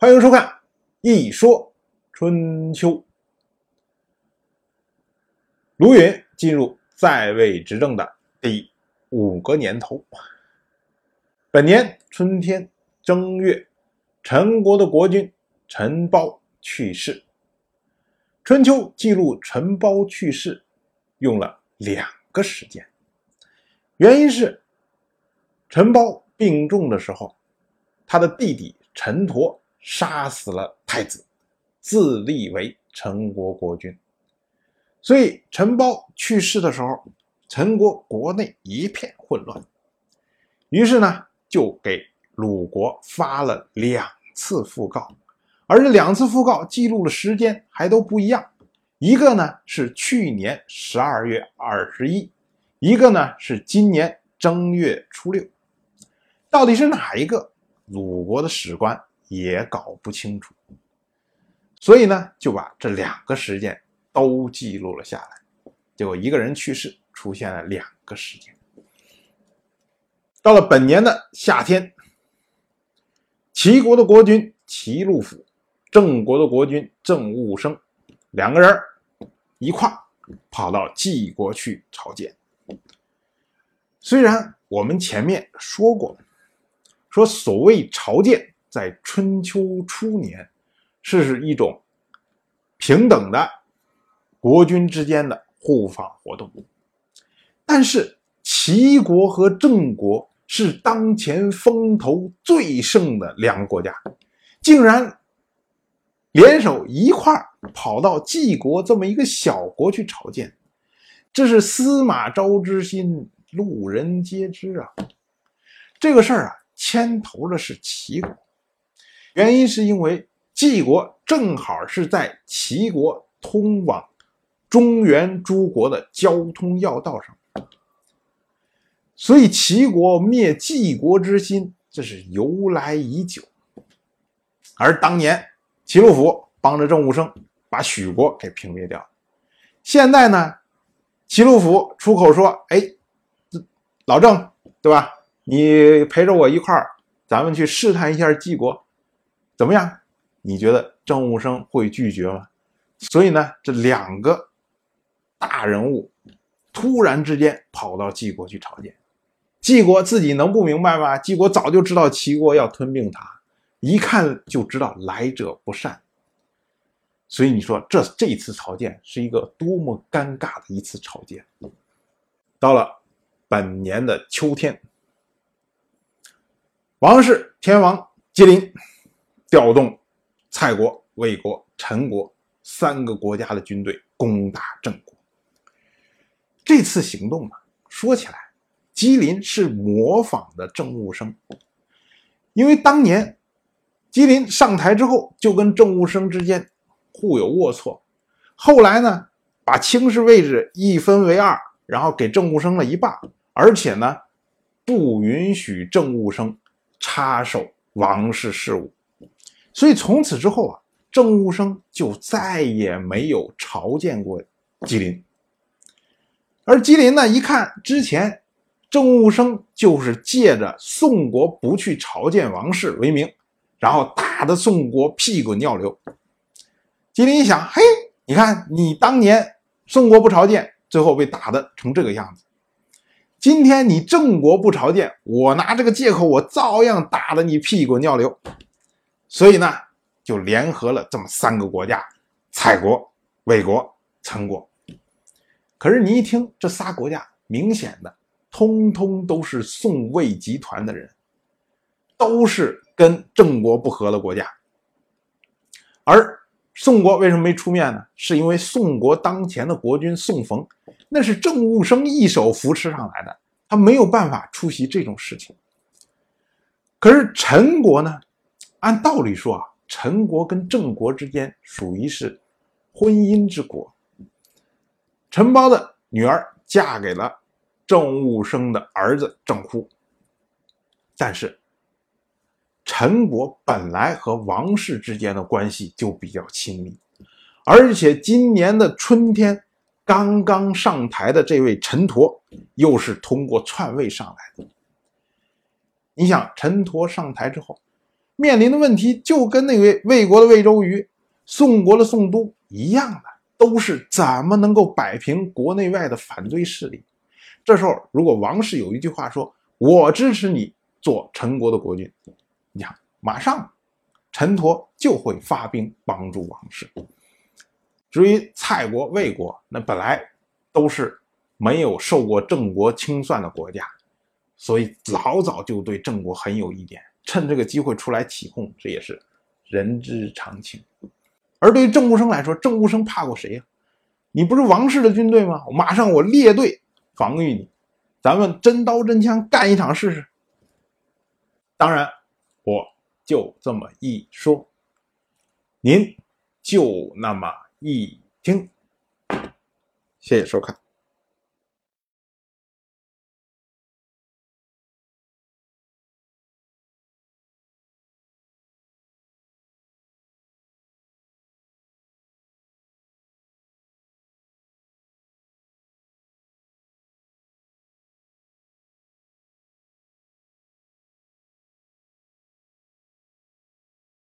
欢迎收看《一说春秋》。卢云进入在位执政的第五个年头，本年春天正月，陈国的国君陈包去世。春秋记录陈包去世用了两个时间，原因是陈包病重的时候，他的弟弟陈佗。杀死了太子，自立为陈国国君。所以陈包去世的时候，陈国国内一片混乱。于是呢，就给鲁国发了两次讣告，而这两次讣告记录的时间还都不一样。一个呢是去年十二月二十一，一个呢是今年正月初六。到底是哪一个？鲁国的史官。也搞不清楚，所以呢，就把这两个事件都记录了下来。结果一个人去世，出现了两个事件。到了本年的夏天，齐国的国君齐禄府，郑国的国君郑务生两个人一块跑到晋国去朝见。虽然我们前面说过，说所谓朝见。在春秋初年，是一种平等的国君之间的互访活动。但是齐国和郑国是当前风头最盛的两个国家，竟然联手一块跑到晋国这么一个小国去朝见，这是司马昭之心，路人皆知啊。这个事儿啊，牵头的是齐国。原因是因为晋国正好是在齐国通往中原诸国的交通要道上，所以齐国灭晋国之心这是由来已久。而当年齐鲁府帮着郑武生把许国给平灭掉，现在呢，齐鲁府出口说：“哎，老郑，对吧？你陪着我一块儿，咱们去试探一下晋国。”怎么样？你觉得郑武生会拒绝吗？所以呢，这两个大人物突然之间跑到晋国去朝见，晋国自己能不明白吗？晋国早就知道齐国要吞并他，一看就知道来者不善。所以你说这这次朝见是一个多么尴尬的一次朝见。到了本年的秋天，王室天王吉林。调动蔡国、魏国、陈国三个国家的军队攻打郑国。这次行动呢，说起来，吉林是模仿的郑务生，因为当年吉林上台之后就跟郑务生之间互有龌龊，后来呢，把卿士位置一分为二，然后给郑务生了一半，而且呢，不允许郑务生插手王室事务。所以从此之后啊，郑务生就再也没有朝见过吉林。而吉林呢，一看之前郑务生就是借着宋国不去朝见王室为名，然后打得宋国屁滚尿流。吉林一想，嘿，你看你当年宋国不朝见，最后被打的成这个样子。今天你郑国不朝见，我拿这个借口，我照样打得你屁滚尿流。所以呢，就联合了这么三个国家：蔡国、魏国、陈国。可是你一听这仨国家，明显的通通都是宋魏集团的人，都是跟郑国不和的国家。而宋国为什么没出面呢？是因为宋国当前的国君宋冯，那是郑务生一手扶持上来的，他没有办法出席这种事情。可是陈国呢？按道理说啊，陈国跟郑国之间属于是婚姻之国。陈包的女儿嫁给了郑务生的儿子郑忽，但是陈国本来和王室之间的关系就比较亲密，而且今年的春天刚刚上台的这位陈佗，又是通过篡位上来的。你想，陈佗上台之后。面临的问题就跟那位魏国的魏周瑜、宋国的宋都一样的，都是怎么能够摆平国内外的反对势力。这时候，如果王室有一句话说：“我支持你做陈国的国君”，你看，马上陈佗就会发兵帮助王室。至于蔡国、魏国，那本来都是没有受过郑国清算的国家，所以老早就对郑国很有意见，趁这个机会出来起哄，这也是人之常情。而对于郑务生来说，郑务生怕过谁呀？你不是王室的军队吗？马上我列队防御你，咱们真刀真枪干一场试试。当然，我就这么一说，您就那么。一听，谢谢收看。